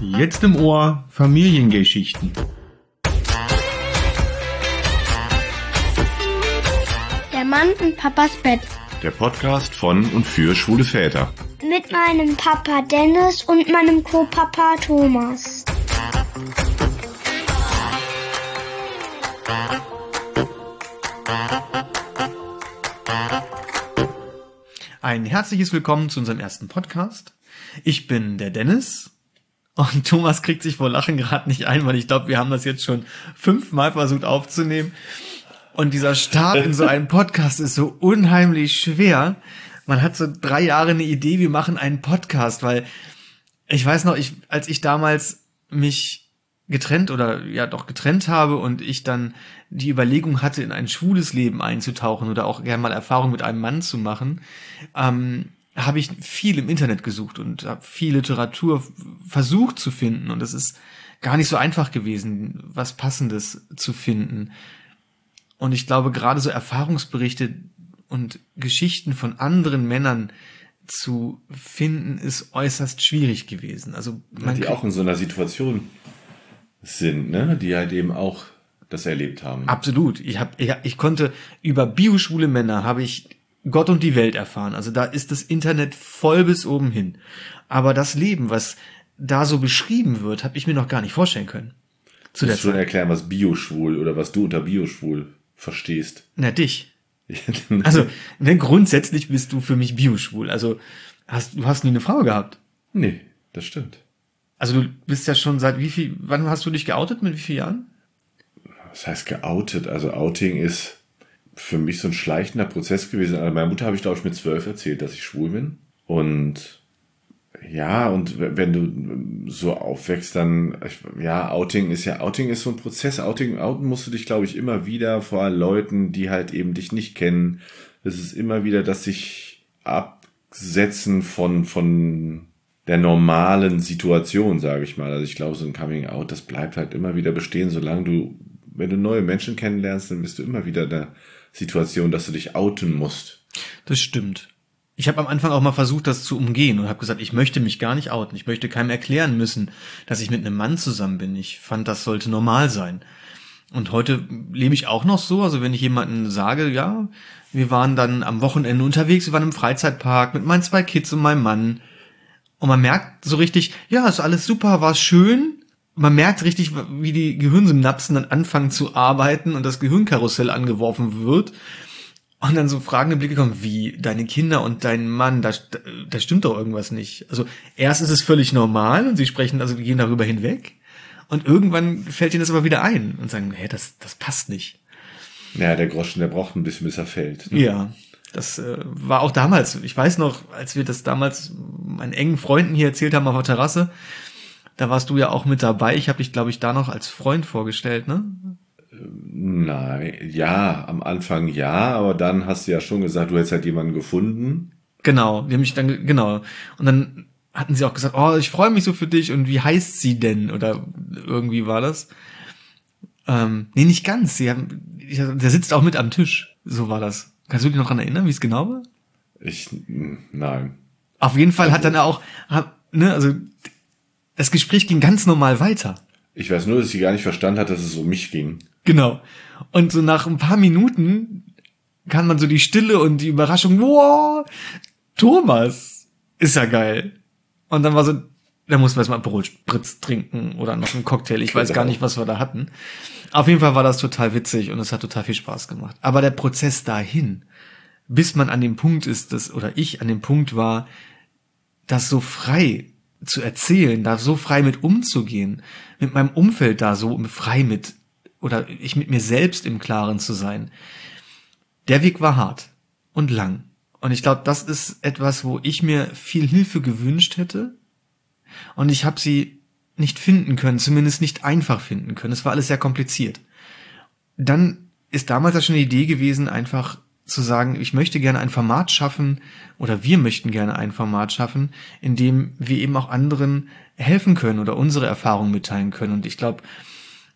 Jetzt im Ohr Familiengeschichten. Der Mann in Papas Bett. Der Podcast von und für schwule Väter. Mit meinem Papa Dennis und meinem Co-Papa Thomas. Ein herzliches Willkommen zu unserem ersten Podcast. Ich bin der Dennis und Thomas kriegt sich vor Lachen gerade nicht ein, weil ich glaube, wir haben das jetzt schon fünfmal versucht aufzunehmen. Und dieser Start in so einen Podcast ist so unheimlich schwer. Man hat so drei Jahre eine Idee, wir machen einen Podcast, weil ich weiß noch, ich, als ich damals mich getrennt oder ja doch getrennt habe und ich dann die Überlegung hatte, in ein schwules Leben einzutauchen oder auch gerne mal Erfahrung mit einem Mann zu machen, ähm, habe ich viel im Internet gesucht und habe viel Literatur versucht zu finden und es ist gar nicht so einfach gewesen, was Passendes zu finden. Und ich glaube, gerade so Erfahrungsberichte und Geschichten von anderen Männern zu finden, ist äußerst schwierig gewesen. Also man die auch in so einer Situation sind, ne, die halt eben auch das erlebt haben. Absolut. Ich habe, ich, ich konnte über bioschwule Männer habe ich Gott und die Welt erfahren. Also da ist das Internet voll bis oben hin. Aber das Leben, was da so beschrieben wird, habe ich mir noch gar nicht vorstellen können. Zu du musst schon erklären, was bioschwul oder was du unter bioschwul verstehst. Na, dich. also, ne, grundsätzlich bist du für mich bioschwul. Also, hast, du hast nie eine Frau gehabt. Nee, das stimmt. Also, du bist ja schon seit wie viel, wann hast du dich geoutet? Mit wie vielen Jahren? Was heißt geoutet? Also, Outing ist für mich so ein schleichender Prozess gewesen. Also meiner Mutter habe ich, glaube ich, mit zwölf erzählt, dass ich schwul bin. Und ja, und wenn du so aufwächst, dann, ja, Outing ist ja, Outing ist so ein Prozess. Outing, outen musst du dich, glaube ich, immer wieder vor Leuten, die halt eben dich nicht kennen. Es ist immer wieder, dass sich absetzen von, von der normalen Situation, sage ich mal. Also ich glaube, so ein Coming Out, das bleibt halt immer wieder bestehen, solange du, wenn du neue Menschen kennenlernst, dann bist du immer wieder da Situation, dass du dich outen musst. Das stimmt. Ich habe am Anfang auch mal versucht, das zu umgehen und habe gesagt, ich möchte mich gar nicht outen. Ich möchte keinem erklären müssen, dass ich mit einem Mann zusammen bin. Ich fand, das sollte normal sein. Und heute lebe ich auch noch so. Also wenn ich jemanden sage, ja, wir waren dann am Wochenende unterwegs, wir waren im Freizeitpark mit meinen zwei Kids und meinem Mann. Und man merkt so richtig, ja, ist alles super, war schön, man merkt richtig, wie die Gehirnsynapsen dann anfangen zu arbeiten und das Gehirnkarussell angeworfen wird. Und dann so fragende Blicke kommen, wie deine Kinder und dein Mann, da, da stimmt doch irgendwas nicht. Also erst ist es völlig normal und sie sprechen, also die gehen darüber hinweg. Und irgendwann fällt ihnen das aber wieder ein und sagen, hä, das, das passt nicht. Ja, der Groschen, der braucht ein bisschen, bis er fällt. Ne? Ja, das äh, war auch damals. Ich weiß noch, als wir das damals meinen engen Freunden hier erzählt haben auf der Terrasse, da warst du ja auch mit dabei. Ich habe dich, glaube ich, da noch als Freund vorgestellt, ne? Nein, ja, am Anfang ja, aber dann hast du ja schon gesagt, du hättest halt jemanden gefunden. Genau, die haben mich dann, genau. Und dann hatten sie auch gesagt, oh, ich freue mich so für dich und wie heißt sie denn? Oder irgendwie war das. Ähm, nee, nicht ganz. Sie haben, der sitzt auch mit am Tisch. So war das. Kannst du dich noch dran erinnern, wie es genau war? Ich, nein. Auf jeden Fall hat dann auch, ne, also das Gespräch ging ganz normal weiter. Ich weiß nur, dass sie gar nicht verstanden hat, dass es um mich ging. Genau. Und so nach ein paar Minuten kann man so die Stille und die Überraschung, wow, Thomas, ist ja geil. Und dann war so, da mussten wir erstmal Aperol Spritz trinken oder noch einen Cocktail. Ich weiß gar genau. nicht, was wir da hatten. Auf jeden Fall war das total witzig und es hat total viel Spaß gemacht. Aber der Prozess dahin, bis man an dem Punkt ist, dass, oder ich an dem Punkt war, das so frei zu erzählen, da so frei mit umzugehen, mit meinem Umfeld da so frei mit oder ich mit mir selbst im Klaren zu sein. Der Weg war hart und lang. Und ich glaube, das ist etwas, wo ich mir viel Hilfe gewünscht hätte. Und ich habe sie nicht finden können, zumindest nicht einfach finden können. Es war alles sehr kompliziert. Dann ist damals ja schon eine Idee gewesen, einfach zu sagen, ich möchte gerne ein Format schaffen oder wir möchten gerne ein Format schaffen, in dem wir eben auch anderen helfen können oder unsere Erfahrungen mitteilen können. Und ich glaube,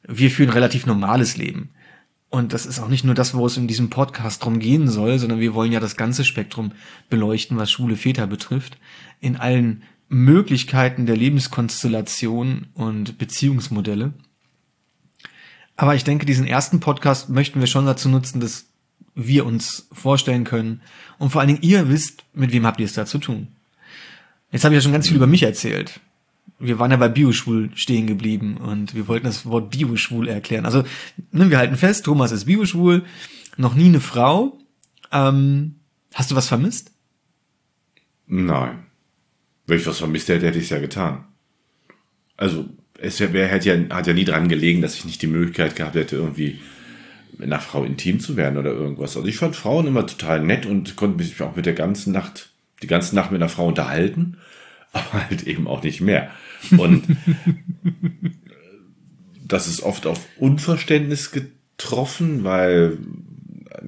wir führen relativ normales Leben. Und das ist auch nicht nur das, wo es in diesem Podcast drum gehen soll, sondern wir wollen ja das ganze Spektrum beleuchten, was schwule Väter betrifft, in allen Möglichkeiten der Lebenskonstellation und Beziehungsmodelle. Aber ich denke, diesen ersten Podcast möchten wir schon dazu nutzen, dass wir uns vorstellen können und vor allen Dingen ihr wisst, mit wem habt ihr es da zu tun. Jetzt habe ich ja schon ganz viel über mich erzählt. Wir waren ja bei Bioschwul stehen geblieben und wir wollten das Wort Bioschwul erklären. Also, ne, wir halten fest, Thomas ist Bioschwul, noch nie eine Frau. Ähm, hast du was vermisst? Nein. Wenn ich was vermisst hätte, hätte ich es ja getan. Also, es wär, hätte ja, hat ja nie dran gelegen, dass ich nicht die Möglichkeit gehabt hätte, irgendwie einer Frau intim zu werden oder irgendwas. Also ich fand Frauen immer total nett und konnte mich auch mit der ganzen Nacht, die ganze Nacht mit einer Frau unterhalten, aber halt eben auch nicht mehr. Und das ist oft auf Unverständnis getroffen, weil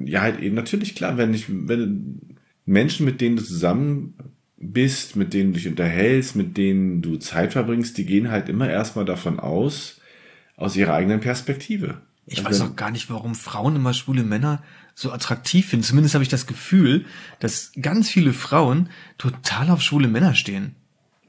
ja halt eben natürlich klar, wenn ich, wenn Menschen, mit denen du zusammen bist, mit denen du dich unterhältst, mit denen du Zeit verbringst, die gehen halt immer erstmal davon aus, aus ihrer eigenen Perspektive. Ich weiß auch gar nicht, warum Frauen immer schwule Männer so attraktiv finden. Zumindest habe ich das Gefühl, dass ganz viele Frauen total auf schwule Männer stehen.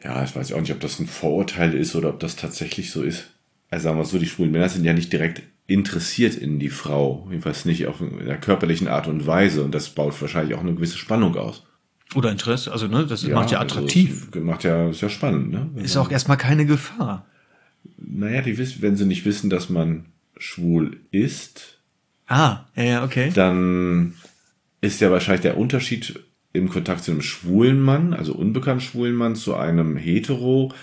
Ja, ich weiß auch nicht, ob das ein Vorurteil ist oder ob das tatsächlich so ist. Also sagen wir so, die schwulen Männer sind ja nicht direkt interessiert in die Frau. Jedenfalls nicht auf einer körperlichen Art und Weise. Und das baut wahrscheinlich auch eine gewisse Spannung aus. Oder Interesse, also ne, das ja, macht ja also attraktiv. Also macht ja, ist ja spannend, ne? ist auch erstmal keine Gefahr. Naja, die wissen, wenn sie nicht wissen, dass man schwul ist. Ah, ja, ja, okay. Dann ist ja wahrscheinlich der Unterschied im Kontakt zu einem schwulen Mann, also unbekannt schwulen Mann, zu einem Hetero,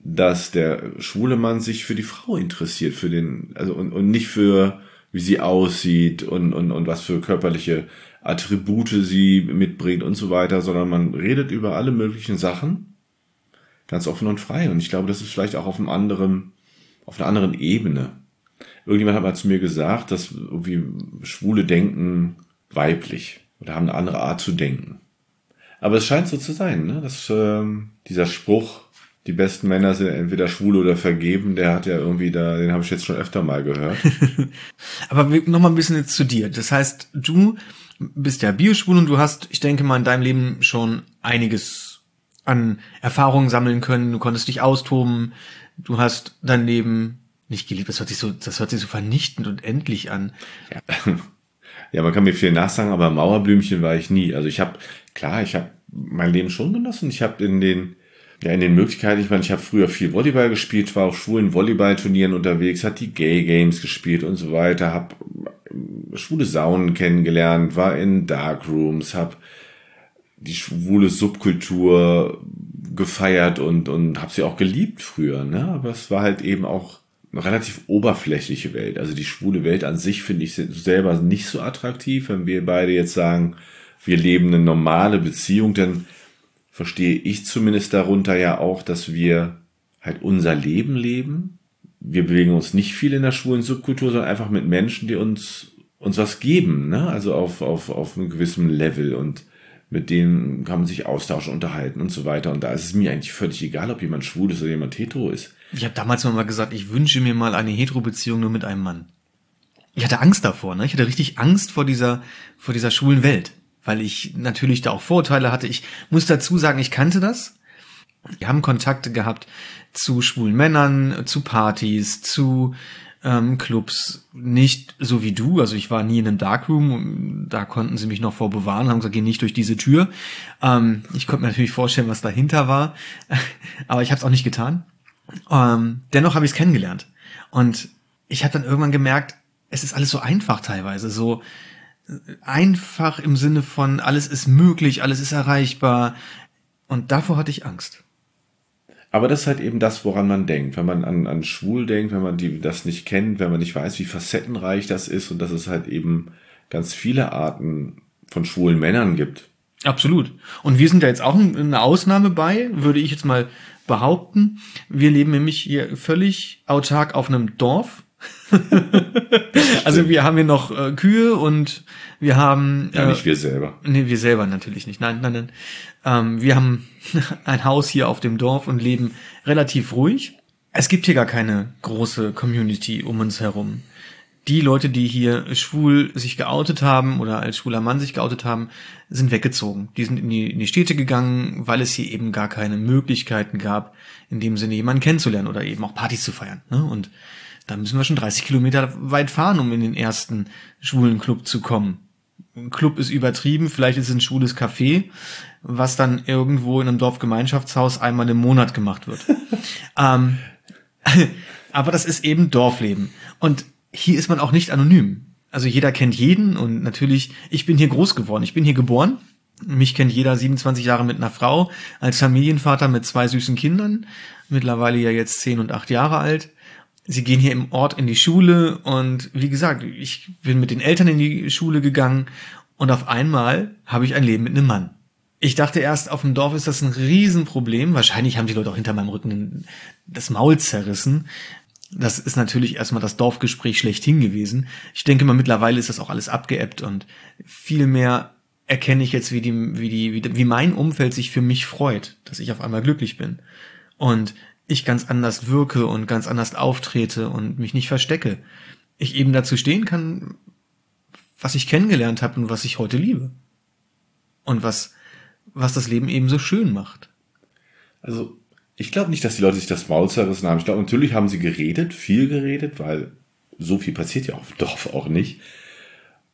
dass der schwule Mann sich für die Frau interessiert, für den, also und, und nicht für wie sie aussieht und, und, und was für körperliche Attribute sie mitbringt und so weiter, sondern man redet über alle möglichen Sachen ganz offen und frei. Und ich glaube, das ist vielleicht auch auf einem anderen, auf einer anderen Ebene. Irgendjemand hat mal zu mir gesagt, dass irgendwie Schwule denken weiblich oder haben eine andere Art zu denken. Aber es scheint so zu sein, ne? dass äh, dieser Spruch, die besten Männer sind entweder schwul oder vergeben, der hat ja irgendwie da, den habe ich jetzt schon öfter mal gehört. Aber noch mal ein bisschen jetzt zu dir. Das heißt, du bist ja bioschwul und du hast, ich denke mal, in deinem Leben schon einiges an Erfahrungen sammeln können. Du konntest dich austoben. Du hast dein Leben nicht geliebt. Das hört sich so, das hört sich so vernichtend und endlich an. Ja. ja, man kann mir viel nachsagen, aber Mauerblümchen war ich nie. Also ich habe, klar, ich habe mein Leben schon genossen. Ich habe in den ja, in den Möglichkeiten, ich meine, ich habe früher viel Volleyball gespielt, war auf schwulen Volleyballturnieren unterwegs, hat die Gay Games gespielt und so weiter, habe schwule Saunen kennengelernt, war in Darkrooms, habe die schwule Subkultur gefeiert und, und habe sie auch geliebt früher. Ne? Aber es war halt eben auch relativ oberflächliche Welt. Also die schwule Welt an sich finde ich selber nicht so attraktiv. Wenn wir beide jetzt sagen, wir leben eine normale Beziehung, dann verstehe ich zumindest darunter ja auch, dass wir halt unser Leben leben. Wir bewegen uns nicht viel in der schwulen Subkultur, sondern einfach mit Menschen, die uns uns was geben, ne? Also auf, auf, auf einem gewissen Level und mit denen kann man sich austauschen, unterhalten und so weiter. Und da ist es mir eigentlich völlig egal, ob jemand schwul ist oder jemand hetero ist. Ich habe damals mal gesagt, ich wünsche mir mal eine hetero-Beziehung nur mit einem Mann. Ich hatte Angst davor, ne? Ich hatte richtig Angst vor dieser, vor dieser schwulen Welt, weil ich natürlich da auch Vorurteile hatte. Ich muss dazu sagen, ich kannte das. Wir haben Kontakte gehabt zu schwulen Männern, zu Partys, zu ähm, Clubs. Nicht so wie du, also ich war nie in einem Darkroom, da konnten sie mich noch vor bewahren, haben gesagt, geh nicht durch diese Tür. Ähm, ich konnte mir natürlich vorstellen, was dahinter war, aber ich habe es auch nicht getan. Ähm, dennoch habe ich es kennengelernt. Und ich habe dann irgendwann gemerkt, es ist alles so einfach teilweise, so einfach im Sinne von, alles ist möglich, alles ist erreichbar. Und davor hatte ich Angst. Aber das ist halt eben das, woran man denkt. Wenn man an, an schwul denkt, wenn man die, das nicht kennt, wenn man nicht weiß, wie facettenreich das ist und dass es halt eben ganz viele Arten von schwulen Männern gibt. Absolut. Und wir sind da jetzt auch eine Ausnahme bei, würde ich jetzt mal behaupten. Wir leben nämlich hier völlig autark auf einem Dorf. also wir haben hier noch äh, Kühe und wir haben. Ja, äh, nicht wir selber. Nee, wir selber natürlich nicht. Nein, nein, nein. Ähm, wir haben ein Haus hier auf dem Dorf und leben relativ ruhig. Es gibt hier gar keine große Community um uns herum. Die Leute, die hier schwul sich geoutet haben oder als schwuler Mann sich geoutet haben, sind weggezogen. Die sind in die, in die Städte gegangen, weil es hier eben gar keine Möglichkeiten gab, in dem Sinne jemanden kennenzulernen oder eben auch Partys zu feiern. Ne? Und da müssen wir schon 30 Kilometer weit fahren, um in den ersten schwulen Club zu kommen. Ein Club ist übertrieben, vielleicht ist es ein schwules Café, was dann irgendwo in einem Dorfgemeinschaftshaus einmal im Monat gemacht wird. ähm, aber das ist eben Dorfleben. Und hier ist man auch nicht anonym. Also jeder kennt jeden und natürlich, ich bin hier groß geworden, ich bin hier geboren. Mich kennt jeder 27 Jahre mit einer Frau, als Familienvater mit zwei süßen Kindern, mittlerweile ja jetzt 10 und 8 Jahre alt. Sie gehen hier im Ort in die Schule und wie gesagt, ich bin mit den Eltern in die Schule gegangen und auf einmal habe ich ein Leben mit einem Mann. Ich dachte erst, auf dem Dorf ist das ein Riesenproblem. Wahrscheinlich haben die Leute auch hinter meinem Rücken das Maul zerrissen, das ist natürlich erstmal das Dorfgespräch schlechthin gewesen. Ich denke mal, mittlerweile ist das auch alles abgeebbt und viel mehr erkenne ich jetzt, wie die, wie die, wie, wie mein Umfeld sich für mich freut, dass ich auf einmal glücklich bin. Und ich ganz anders wirke und ganz anders auftrete und mich nicht verstecke. Ich eben dazu stehen kann, was ich kennengelernt habe und was ich heute liebe. Und was, was das Leben eben so schön macht. Also ich glaube nicht, dass die Leute sich das Maul zerrissen haben. Ich glaube, natürlich haben sie geredet, viel geredet, weil so viel passiert ja auf dem Dorf auch nicht.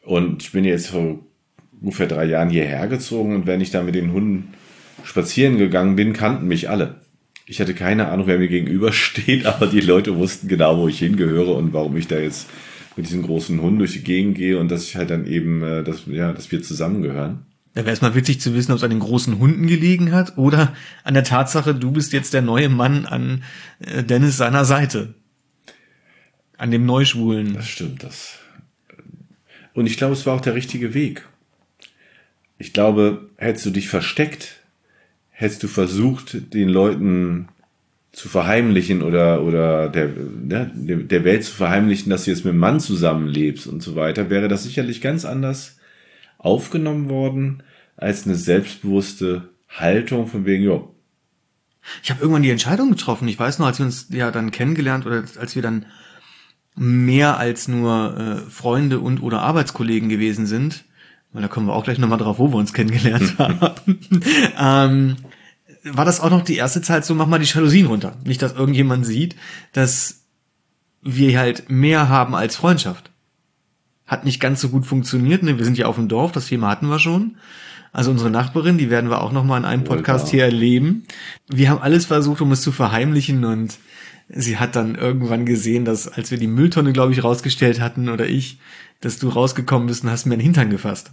Und ich bin jetzt vor ungefähr drei Jahren hierher gezogen und wenn ich da mit den Hunden spazieren gegangen bin, kannten mich alle. Ich hatte keine Ahnung, wer mir gegenübersteht, aber die Leute wussten genau, wo ich hingehöre und warum ich da jetzt mit diesem großen Hund durch die Gegend gehe und dass ich halt dann eben, äh, dass, ja, dass wir zusammengehören. Da wäre es mal witzig zu wissen, ob es an den großen Hunden gelegen hat oder an der Tatsache, du bist jetzt der neue Mann an äh, Dennis seiner Seite. An dem Neuschwulen. Das stimmt, das. Und ich glaube, es war auch der richtige Weg. Ich glaube, hättest du dich versteckt, hättest du versucht, den Leuten zu verheimlichen oder, oder der, ne, der Welt zu verheimlichen, dass du jetzt mit einem Mann zusammenlebst und so weiter, wäre das sicherlich ganz anders aufgenommen worden als eine selbstbewusste Haltung von wegen, ja. Ich habe irgendwann die Entscheidung getroffen. Ich weiß noch, als wir uns ja dann kennengelernt oder als wir dann mehr als nur äh, Freunde und oder Arbeitskollegen gewesen sind, weil da kommen wir auch gleich nochmal drauf, wo wir uns kennengelernt haben, ähm, war das auch noch die erste Zeit so, mach mal die Jalousien runter. Nicht, dass irgendjemand sieht, dass wir halt mehr haben als Freundschaft hat nicht ganz so gut funktioniert. Ne? Wir sind ja auf dem Dorf, das Thema hatten wir schon. Also unsere Nachbarin, die werden wir auch noch mal in einem Podcast hier erleben. Wir haben alles versucht, um es zu verheimlichen und sie hat dann irgendwann gesehen, dass als wir die Mülltonne, glaube ich, rausgestellt hatten oder ich, dass du rausgekommen bist und hast mir den Hintern gefasst.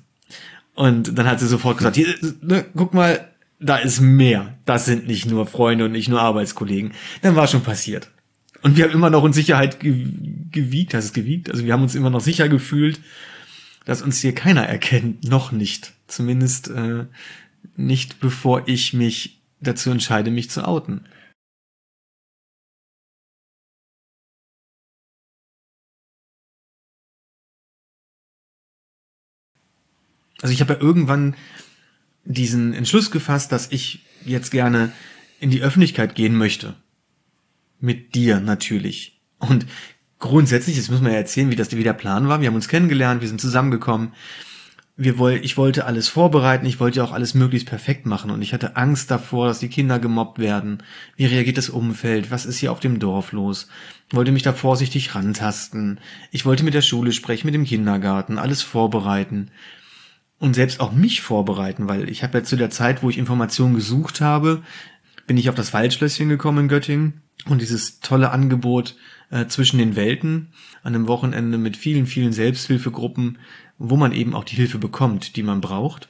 Und dann hat sie sofort gesagt, hier, ne, guck mal, da ist mehr. Das sind nicht nur Freunde und nicht nur Arbeitskollegen. Dann war schon passiert. Und wir haben immer noch in Sicherheit gewiegt, heißt es gewiegt? Also wir haben uns immer noch sicher gefühlt, dass uns hier keiner erkennt. Noch nicht. Zumindest äh, nicht, bevor ich mich dazu entscheide, mich zu outen. Also ich habe ja irgendwann diesen Entschluss gefasst, dass ich jetzt gerne in die Öffentlichkeit gehen möchte mit dir natürlich. Und grundsätzlich, das muss man ja erzählen, wie das wie der Plan war. Wir haben uns kennengelernt, wir sind zusammengekommen. Wir woll, ich wollte alles vorbereiten, ich wollte auch alles möglichst perfekt machen und ich hatte Angst davor, dass die Kinder gemobbt werden. Wie reagiert das Umfeld? Was ist hier auf dem Dorf los? Ich wollte mich da vorsichtig rantasten. Ich wollte mit der Schule sprechen, mit dem Kindergarten, alles vorbereiten und selbst auch mich vorbereiten, weil ich habe ja zu der Zeit, wo ich Informationen gesucht habe, bin ich auf das Waldschlösschen gekommen in Göttingen und dieses tolle Angebot äh, zwischen den Welten an einem Wochenende mit vielen, vielen Selbsthilfegruppen, wo man eben auch die Hilfe bekommt, die man braucht.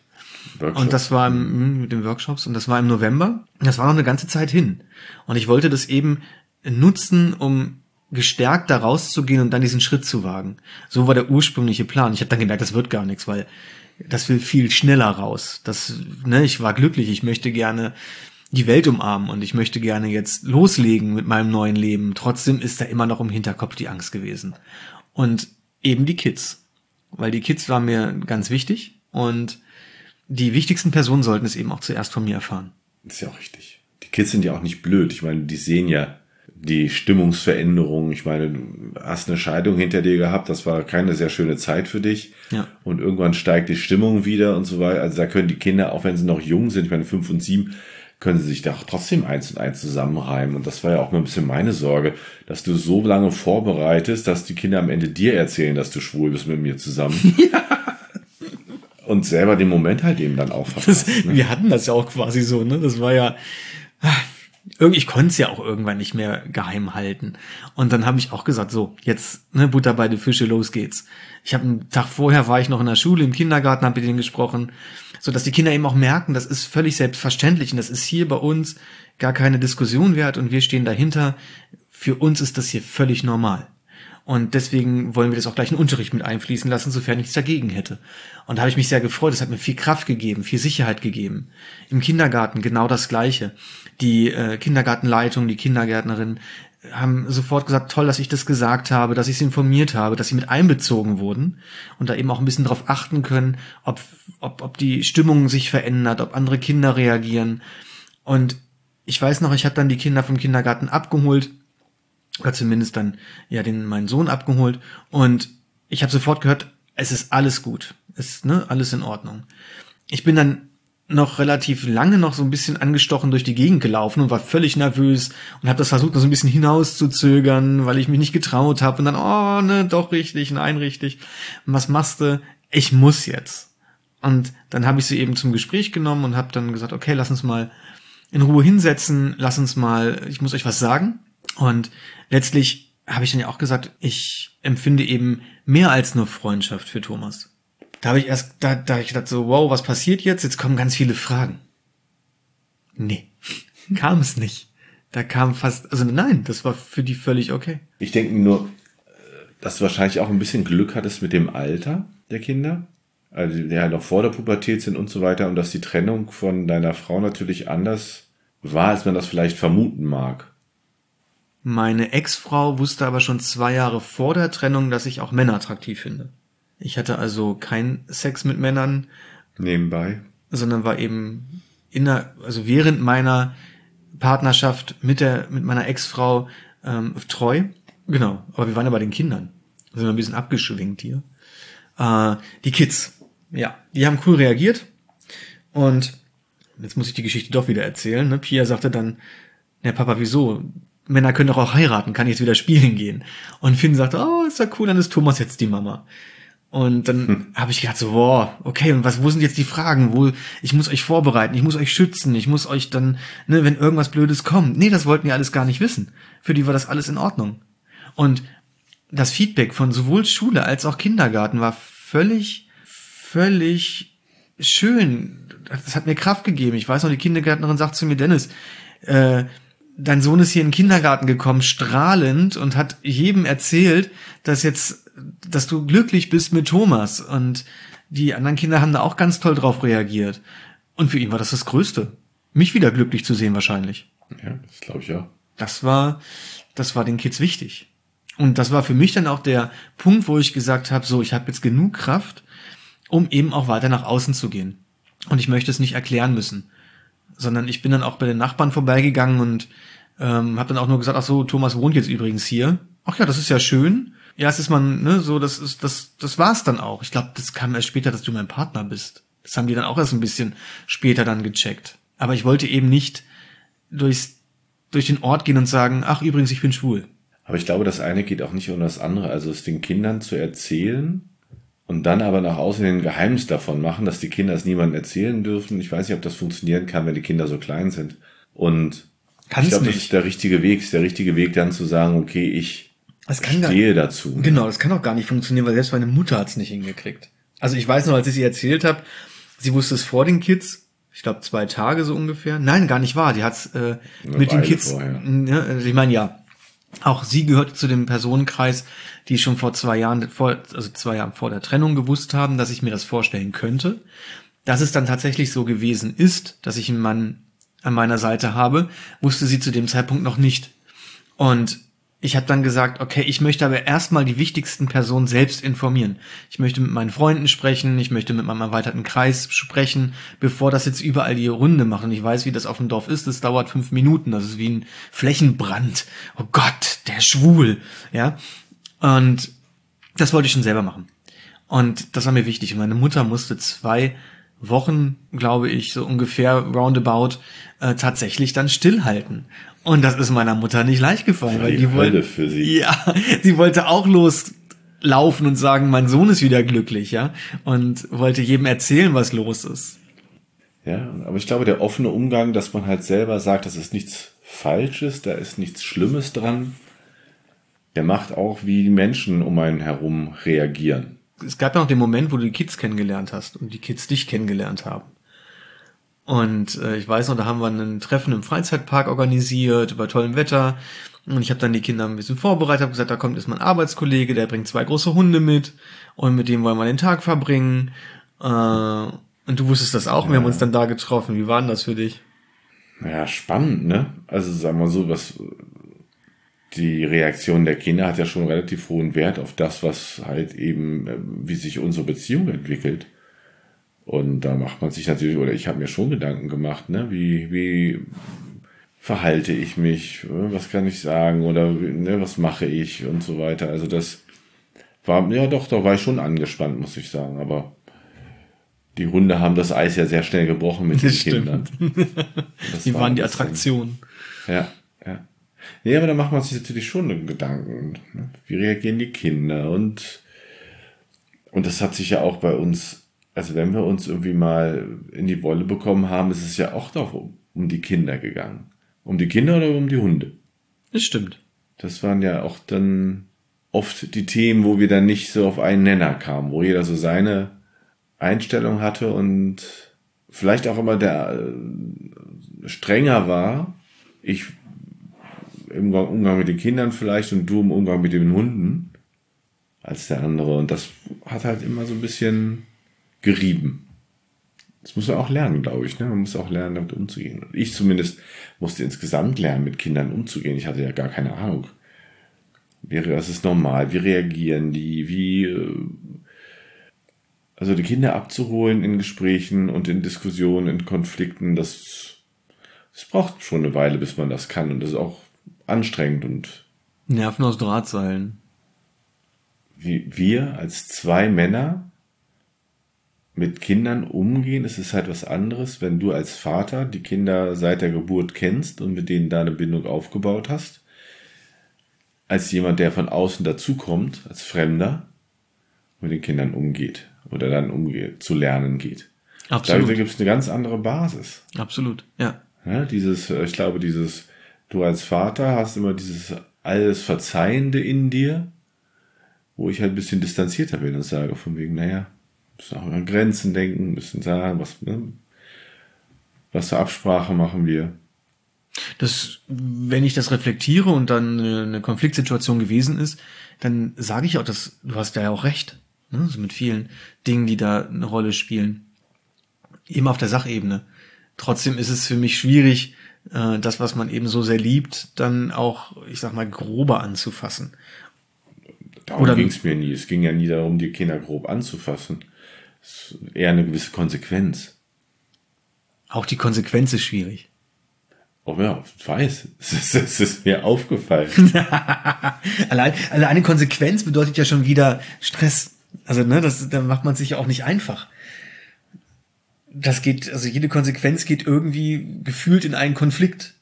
Workshops. Und das war im, hm, mit den Workshops und das war im November. Das war noch eine ganze Zeit hin. Und ich wollte das eben nutzen, um gestärkt da rauszugehen und dann diesen Schritt zu wagen. So war der ursprüngliche Plan. Ich habe dann gemerkt, das wird gar nichts, weil das will viel schneller raus. Das, ne, ich war glücklich. Ich möchte gerne die Welt umarmen und ich möchte gerne jetzt loslegen mit meinem neuen Leben. Trotzdem ist da immer noch im Hinterkopf die Angst gewesen. Und eben die Kids. Weil die Kids waren mir ganz wichtig und die wichtigsten Personen sollten es eben auch zuerst von mir erfahren. Das ist ja auch richtig. Die Kids sind ja auch nicht blöd. Ich meine, die sehen ja, die Stimmungsveränderung. Ich meine, du hast eine Scheidung hinter dir gehabt, das war keine sehr schöne Zeit für dich. Ja. Und irgendwann steigt die Stimmung wieder und so weiter. Also da können die Kinder, auch wenn sie noch jung sind, ich meine fünf und sieben, können sie sich da auch trotzdem eins und eins zusammenreimen. Und das war ja auch mal ein bisschen meine Sorge, dass du so lange vorbereitest, dass die Kinder am Ende dir erzählen, dass du schwul bist mit mir zusammen. Ja. Und selber den Moment halt eben dann auch verpasst. Das, ne? Wir hatten das ja auch quasi so, ne? Das war ja, ich konnte es ja auch irgendwann nicht mehr geheim halten. Und dann habe ich auch gesagt, so, jetzt ne, Butter bei den Fische, los geht's. Ich habe einen Tag vorher war ich noch in der Schule, im Kindergarten, habe mit denen gesprochen, so dass die Kinder eben auch merken, das ist völlig selbstverständlich und das ist hier bei uns gar keine Diskussion wert und wir stehen dahinter. Für uns ist das hier völlig normal. Und deswegen wollen wir das auch gleich in den Unterricht mit einfließen lassen, sofern nichts dagegen hätte. Und da habe ich mich sehr gefreut. Das hat mir viel Kraft gegeben, viel Sicherheit gegeben. Im Kindergarten genau das Gleiche. Die äh, Kindergartenleitung, die Kindergärtnerin haben sofort gesagt, toll, dass ich das gesagt habe, dass ich sie informiert habe, dass sie mit einbezogen wurden und da eben auch ein bisschen darauf achten können, ob, ob, ob die Stimmung sich verändert, ob andere Kinder reagieren. Und ich weiß noch, ich habe dann die Kinder vom Kindergarten abgeholt oder zumindest dann ja den meinen Sohn abgeholt und ich habe sofort gehört, es ist alles gut, es ist ne alles in Ordnung. Ich bin dann noch relativ lange noch so ein bisschen angestochen durch die Gegend gelaufen und war völlig nervös und habe das versucht, noch so ein bisschen hinauszuzögern, weil ich mich nicht getraut habe und dann oh ne doch richtig, nein richtig. Und was machst du? Ich muss jetzt. Und dann habe ich sie eben zum Gespräch genommen und habe dann gesagt, okay, lass uns mal in Ruhe hinsetzen, lass uns mal, ich muss euch was sagen. Und letztlich habe ich dann ja auch gesagt, ich empfinde eben mehr als nur Freundschaft für Thomas. Da habe ich erst, da, da ich gedacht so, wow, was passiert jetzt? Jetzt kommen ganz viele Fragen. Nee, kam es nicht. Da kam fast, also nein, das war für die völlig okay. Ich denke nur, dass du wahrscheinlich auch ein bisschen Glück hattest mit dem Alter der Kinder. Also die ja noch vor der Pubertät sind und so weiter und dass die Trennung von deiner Frau natürlich anders war, als man das vielleicht vermuten mag. Meine Ex-Frau wusste aber schon zwei Jahre vor der Trennung, dass ich auch Männer attraktiv finde. Ich hatte also keinen Sex mit Männern. Nebenbei. Sondern war eben in der, also während meiner Partnerschaft mit der, mit meiner Ex-Frau ähm, treu. Genau. Aber wir waren ja bei den Kindern. Sind wir ein bisschen abgeschwingt hier. Äh, die Kids. Ja, die haben cool reagiert. Und jetzt muss ich die Geschichte doch wieder erzählen. Ne? Pia sagte dann, ja Papa, wieso? Männer können doch auch heiraten, kann ich jetzt wieder spielen gehen. Und Finn sagte, oh, ist ja cool, dann ist Thomas jetzt die Mama. Und dann hm. habe ich gedacht so, boah, okay, und was, wo sind jetzt die Fragen? Wo, ich muss euch vorbereiten, ich muss euch schützen, ich muss euch dann, ne, wenn irgendwas Blödes kommt. Nee, das wollten die alles gar nicht wissen. Für die war das alles in Ordnung. Und das Feedback von sowohl Schule als auch Kindergarten war völlig, völlig schön. Das hat mir Kraft gegeben. Ich weiß noch, die Kindergärtnerin sagt zu mir, Dennis, äh, dein Sohn ist hier in den Kindergarten gekommen, strahlend und hat jedem erzählt, dass jetzt, dass du glücklich bist mit Thomas. Und die anderen Kinder haben da auch ganz toll drauf reagiert. Und für ihn war das das Größte. Mich wieder glücklich zu sehen wahrscheinlich. Ja, das glaube ich auch. Das war, das war den Kids wichtig. Und das war für mich dann auch der Punkt, wo ich gesagt habe, so, ich habe jetzt genug Kraft, um eben auch weiter nach außen zu gehen. Und ich möchte es nicht erklären müssen sondern ich bin dann auch bei den Nachbarn vorbeigegangen und ähm, habe dann auch nur gesagt, ach so, Thomas wohnt jetzt übrigens hier. Ach ja, das ist ja schön. Ja, es ist man, ne, so, das ist, das, das war's dann auch. Ich glaube, das kam erst später, dass du mein Partner bist. Das haben die dann auch erst ein bisschen später dann gecheckt. Aber ich wollte eben nicht durchs, durch den Ort gehen und sagen, ach übrigens, ich bin schwul. Aber ich glaube, das eine geht auch nicht um das andere. Also es den Kindern zu erzählen, und dann aber nach außen ein Geheimnis davon machen, dass die Kinder es niemandem erzählen dürfen. Ich weiß nicht, ob das funktionieren kann, wenn die Kinder so klein sind. Und Kann's ich glaube, das ist der richtige Weg. Ist der richtige Weg, dann zu sagen, okay, ich stehe gar, dazu. Genau, das kann auch gar nicht funktionieren, weil selbst meine Mutter hat es nicht hingekriegt. Also ich weiß noch, als ich sie erzählt habe, sie wusste es vor den Kids, ich glaube zwei Tage so ungefähr. Nein, gar nicht wahr. Die hat es äh, mit den Kids. Vorher. Ja, also ich meine ja, auch sie gehört zu dem Personenkreis, die schon vor zwei Jahren, vor, also zwei Jahren vor der Trennung gewusst haben, dass ich mir das vorstellen könnte. Dass es dann tatsächlich so gewesen ist, dass ich einen Mann an meiner Seite habe, wusste sie zu dem Zeitpunkt noch nicht. Und ich habe dann gesagt, okay, ich möchte aber erstmal die wichtigsten Personen selbst informieren. Ich möchte mit meinen Freunden sprechen, ich möchte mit meinem erweiterten Kreis sprechen, bevor das jetzt überall die Runde macht. Und ich weiß, wie das auf dem Dorf ist. Das dauert fünf Minuten. Das ist wie ein Flächenbrand. Oh Gott, der schwul. Ja. Und das wollte ich schon selber machen. Und das war mir wichtig. Und meine Mutter musste zwei Wochen, glaube ich, so ungefähr roundabout, äh, tatsächlich dann stillhalten. Und das ist meiner Mutter nicht leicht gefallen, weil die, wollte, für sie. ja, sie wollte auch loslaufen und sagen, mein Sohn ist wieder glücklich, ja, und wollte jedem erzählen, was los ist. Ja, aber ich glaube, der offene Umgang, dass man halt selber sagt, das ist nichts Falsches, da ist nichts Schlimmes dran, der macht auch, wie die Menschen um einen herum reagieren. Es gab ja noch den Moment, wo du die Kids kennengelernt hast und die Kids dich kennengelernt haben. Und äh, ich weiß noch, da haben wir ein Treffen im Freizeitpark organisiert, bei tollem Wetter. Und ich habe dann die Kinder ein bisschen vorbereitet, habe gesagt, da kommt jetzt mein Arbeitskollege, der bringt zwei große Hunde mit und mit dem wollen wir den Tag verbringen. Äh, und du wusstest das auch, wir haben uns dann da getroffen. Wie war denn das für dich? Ja, spannend, ne? Also sagen wir so, was die Reaktion der Kinder hat ja schon relativ hohen Wert auf das, was halt eben, äh, wie sich unsere Beziehung entwickelt. Und da macht man sich natürlich, oder ich habe mir schon Gedanken gemacht, ne, wie, wie verhalte ich mich, äh, was kann ich sagen oder ne, was mache ich und so weiter. Also das war, ja doch, da war ich schon angespannt, muss ich sagen. Aber die Hunde haben das Eis ja sehr schnell gebrochen mit den Das stimmt. Kindern. Das Die war waren die Attraktion. ja, ja. Nee, aber da macht man sich natürlich schon Gedanken. ne? Wie reagieren die Kinder? Und, und das hat sich ja auch bei uns, also wenn wir uns irgendwie mal in die Wolle bekommen haben, ist es ja auch darum, um die Kinder gegangen. Um die Kinder oder um die Hunde? Das stimmt. Das waren ja auch dann oft die Themen, wo wir dann nicht so auf einen Nenner kamen, wo jeder so seine Einstellung hatte und vielleicht auch immer der äh, strenger war. Ich im Umgang- mit den Kindern vielleicht und du im Umgang mit den Hunden als der andere. Und das hat halt immer so ein bisschen gerieben. Das muss man auch lernen, glaube ich. Ne? Man muss auch lernen, damit umzugehen. Und ich zumindest musste insgesamt lernen, mit Kindern umzugehen. Ich hatte ja gar keine Ahnung. Das ist normal? Wie reagieren die? Wie äh, also die Kinder abzuholen in Gesprächen und in Diskussionen, in Konflikten, das, das braucht schon eine Weile, bis man das kann. Und das ist auch anstrengend. Und Nerven aus Drahtseilen. wie wir als zwei Männer mit Kindern umgehen, es ist halt was anderes, wenn du als Vater die Kinder seit der Geburt kennst und mit denen da eine Bindung aufgebaut hast, als jemand, der von außen dazukommt, als Fremder, mit den Kindern umgeht oder dann umgeht, zu lernen geht. Absolut. da gibt es eine ganz andere Basis. Absolut. Ja. Ja, dieses, äh, ich glaube, dieses, du als Vater hast immer dieses alles Verzeihende in dir, wo ich halt ein bisschen distanzierter bin und sage, von wegen, naja, müssen auch an Grenzen denken, müssen sagen, was, ne, was für Absprache machen wir. Das, wenn ich das reflektiere und dann eine Konfliktsituation gewesen ist, dann sage ich auch, dass du hast ja auch recht. Ne? So mit vielen Dingen, die da eine Rolle spielen. Eben auf der Sachebene. Trotzdem ist es für mich schwierig, äh, das, was man eben so sehr liebt, dann auch, ich sag mal, grober anzufassen. Darum ging es mir nie. Es ging ja nie darum, die Kinder grob anzufassen. Es ist eher eine gewisse Konsequenz. Auch die Konsequenz ist schwierig. Oh ja, ich weiß. Es ist, ist mir aufgefallen. Allein, alleine Konsequenz bedeutet ja schon wieder Stress. Also, ne, das, da macht man sich ja auch nicht einfach. Das geht, also jede Konsequenz geht irgendwie gefühlt in einen Konflikt.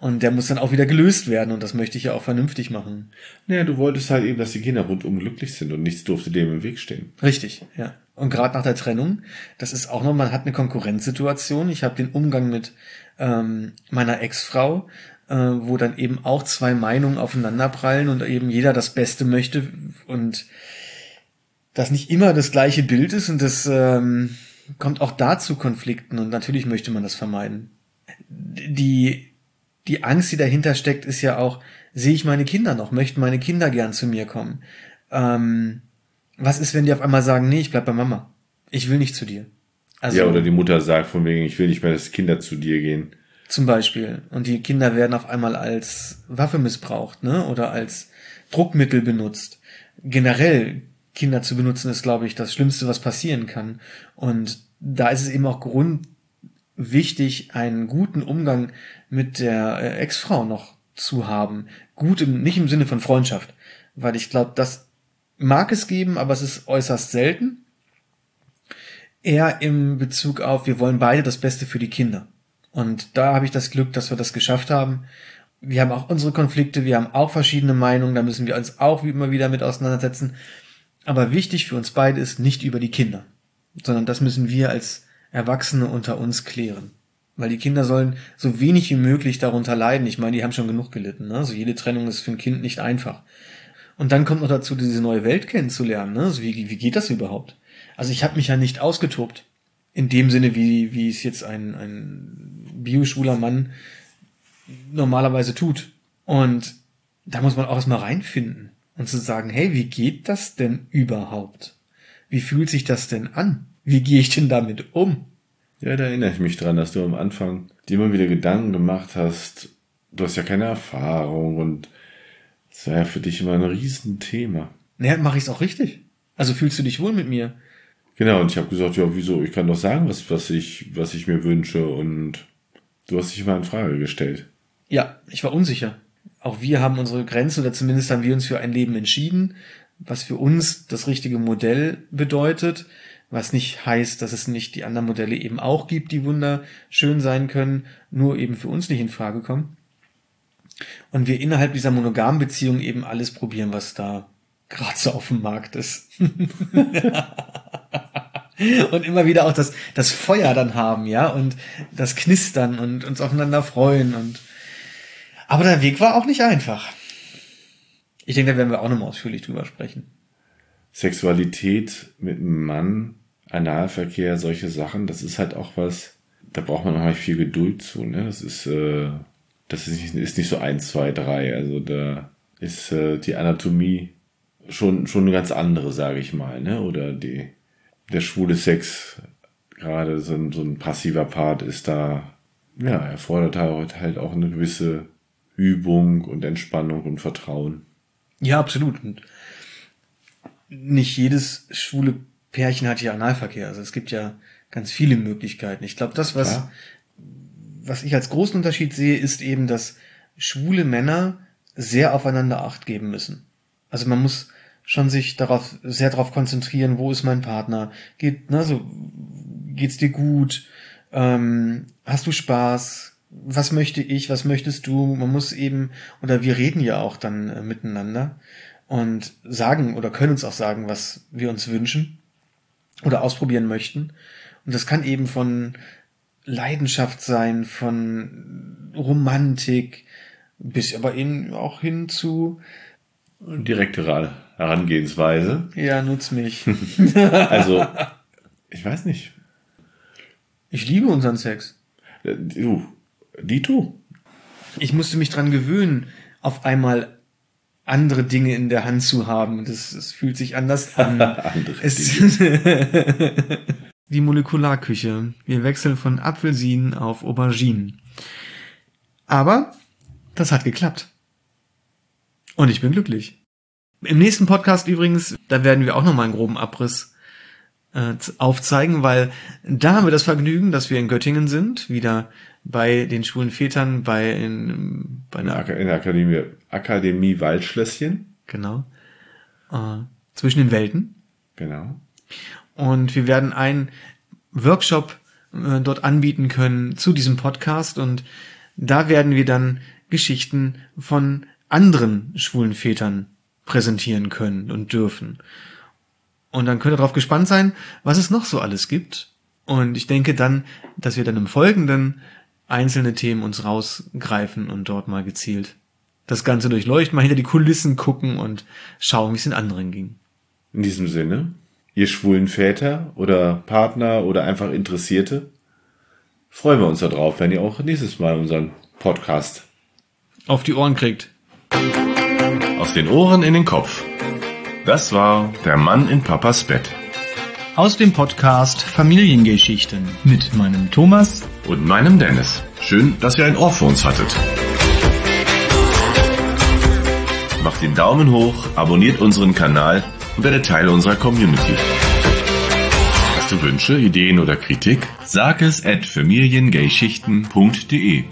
Und der muss dann auch wieder gelöst werden. Und das möchte ich ja auch vernünftig machen. naja, du wolltest halt eben, dass die Kinder rundum glücklich sind und nichts durfte dem im Weg stehen. Richtig, ja. Und gerade nach der Trennung, das ist auch noch, man hat eine Konkurrenzsituation. Ich habe den Umgang mit ähm, meiner Ex-Frau, äh, wo dann eben auch zwei Meinungen aufeinanderprallen und eben jeder das Beste möchte und das nicht immer das gleiche Bild ist und das ähm, kommt auch da zu Konflikten und natürlich möchte man das vermeiden. Die, die Angst, die dahinter steckt, ist ja auch, sehe ich meine Kinder noch? Möchten meine Kinder gern zu mir kommen? Ähm, was ist, wenn die auf einmal sagen, nee, ich bleib bei Mama. Ich will nicht zu dir. Also, ja, oder die Mutter sagt von wegen, ich will nicht mehr, dass Kinder zu dir gehen. zum Beispiel. Und die Kinder werden auf einmal als Waffe missbraucht, ne? Oder als Druckmittel benutzt. Generell Kinder zu benutzen, ist, glaube ich, das Schlimmste, was passieren kann. Und da ist es eben auch grundwichtig, einen guten Umgang mit der äh, Ex-Frau noch zu haben. Gut im, nicht im Sinne von Freundschaft. Weil ich glaube, das mag es geben, aber es ist äußerst selten. Eher im Bezug auf, wir wollen beide das Beste für die Kinder. Und da habe ich das Glück, dass wir das geschafft haben. Wir haben auch unsere Konflikte, wir haben auch verschiedene Meinungen, da müssen wir uns auch immer wieder mit auseinandersetzen. Aber wichtig für uns beide ist nicht über die Kinder, sondern das müssen wir als Erwachsene unter uns klären. Weil die Kinder sollen so wenig wie möglich darunter leiden. Ich meine, die haben schon genug gelitten. Ne? Also jede Trennung ist für ein Kind nicht einfach. Und dann kommt noch dazu, diese neue Welt kennenzulernen. Ne? Also wie, wie geht das überhaupt? Also ich habe mich ja nicht ausgetobt. In dem Sinne, wie, wie es jetzt ein, ein bioschwuler Mann normalerweise tut. Und da muss man auch erstmal reinfinden und zu sagen, hey, wie geht das denn überhaupt? Wie fühlt sich das denn an? Wie gehe ich denn damit um? Ja, da erinnere ich mich dran, dass du am Anfang dir immer wieder Gedanken gemacht hast. Du hast ja keine Erfahrung und es war ja für dich immer ein Riesenthema. Naja, mache ich es auch richtig. Also fühlst du dich wohl mit mir? Genau, und ich habe gesagt, ja, wieso? Ich kann doch sagen, was, was, ich, was ich mir wünsche und du hast dich mal in Frage gestellt. Ja, ich war unsicher. Auch wir haben unsere Grenze oder zumindest haben wir uns für ein Leben entschieden, was für uns das richtige Modell bedeutet, was nicht heißt, dass es nicht die anderen Modelle eben auch gibt, die wunderschön sein können, nur eben für uns nicht in Frage kommen. Und wir innerhalb dieser monogamen Beziehung eben alles probieren, was da gerade so auf dem Markt ist. und immer wieder auch das, das Feuer dann haben, ja, und das Knistern und uns aufeinander freuen und aber der Weg war auch nicht einfach. Ich denke, da werden wir auch nochmal ausführlich drüber sprechen. Sexualität mit einem Mann, Analverkehr, solche Sachen, das ist halt auch was, da braucht man noch viel Geduld zu, ne? Das ist, äh, das ist nicht, ist nicht so eins, zwei, drei. Also da ist äh, die Anatomie schon, schon eine ganz andere, sage ich mal, ne? Oder die, der schwule Sex, gerade so ein, so ein passiver Part ist da, ja, erfordert halt auch eine gewisse Übung und Entspannung und Vertrauen. Ja, absolut. Und nicht jedes schwule Pärchen hat ja Analverkehr. Also es gibt ja ganz viele Möglichkeiten. Ich glaube, das, was, was ich als großen Unterschied sehe, ist eben, dass schwule Männer sehr aufeinander Acht geben müssen. Also man muss schon sich darauf, sehr darauf konzentrieren, wo ist mein Partner? Geht, ne, so, geht's dir gut? Ähm, hast du Spaß? Was möchte ich, was möchtest du? Man muss eben, oder wir reden ja auch dann äh, miteinander und sagen oder können uns auch sagen, was wir uns wünschen oder ausprobieren möchten. Und das kann eben von Leidenschaft sein, von Romantik, bis aber eben auch hin zu direkte Herangehensweise. Ja, nutz mich. also, ich weiß nicht. Ich liebe unseren Sex. Äh, du, Dito. Ich musste mich dran gewöhnen, auf einmal andere Dinge in der Hand zu haben. Das, das fühlt sich anders an. die Molekularküche. Wir wechseln von Apfelsinen auf Auberginen. Aber das hat geklappt. Und ich bin glücklich. Im nächsten Podcast übrigens, da werden wir auch nochmal einen groben Abriss äh, aufzeigen, weil da haben wir das Vergnügen, dass wir in Göttingen sind, wieder bei den schwulen Vätern, bei, in, bei einer, in der Akademie, Akademie Waldschlösschen. Genau. Äh, zwischen den Welten. Genau. Und wir werden einen Workshop äh, dort anbieten können zu diesem Podcast und da werden wir dann Geschichten von anderen schwulen Vätern präsentieren können und dürfen. Und dann könnt ihr darauf gespannt sein, was es noch so alles gibt. Und ich denke dann, dass wir dann im Folgenden einzelne Themen uns rausgreifen und dort mal gezielt das Ganze durchleuchten, mal hinter die Kulissen gucken und schauen, wie es den anderen ging. In diesem Sinne, ihr schwulen Väter oder Partner oder einfach Interessierte, freuen wir uns darauf, wenn ihr auch nächstes Mal unseren Podcast auf die Ohren kriegt. Aus den Ohren in den Kopf. Das war der Mann in Papas Bett. Aus dem Podcast Familiengeschichten mit meinem Thomas und meinem Dennis. Schön, dass ihr ein Ohr für uns hattet. Macht den Daumen hoch, abonniert unseren Kanal und werdet Teil unserer Community. Hast du Wünsche, Ideen oder Kritik? Sag es at familiengaygeschichten.de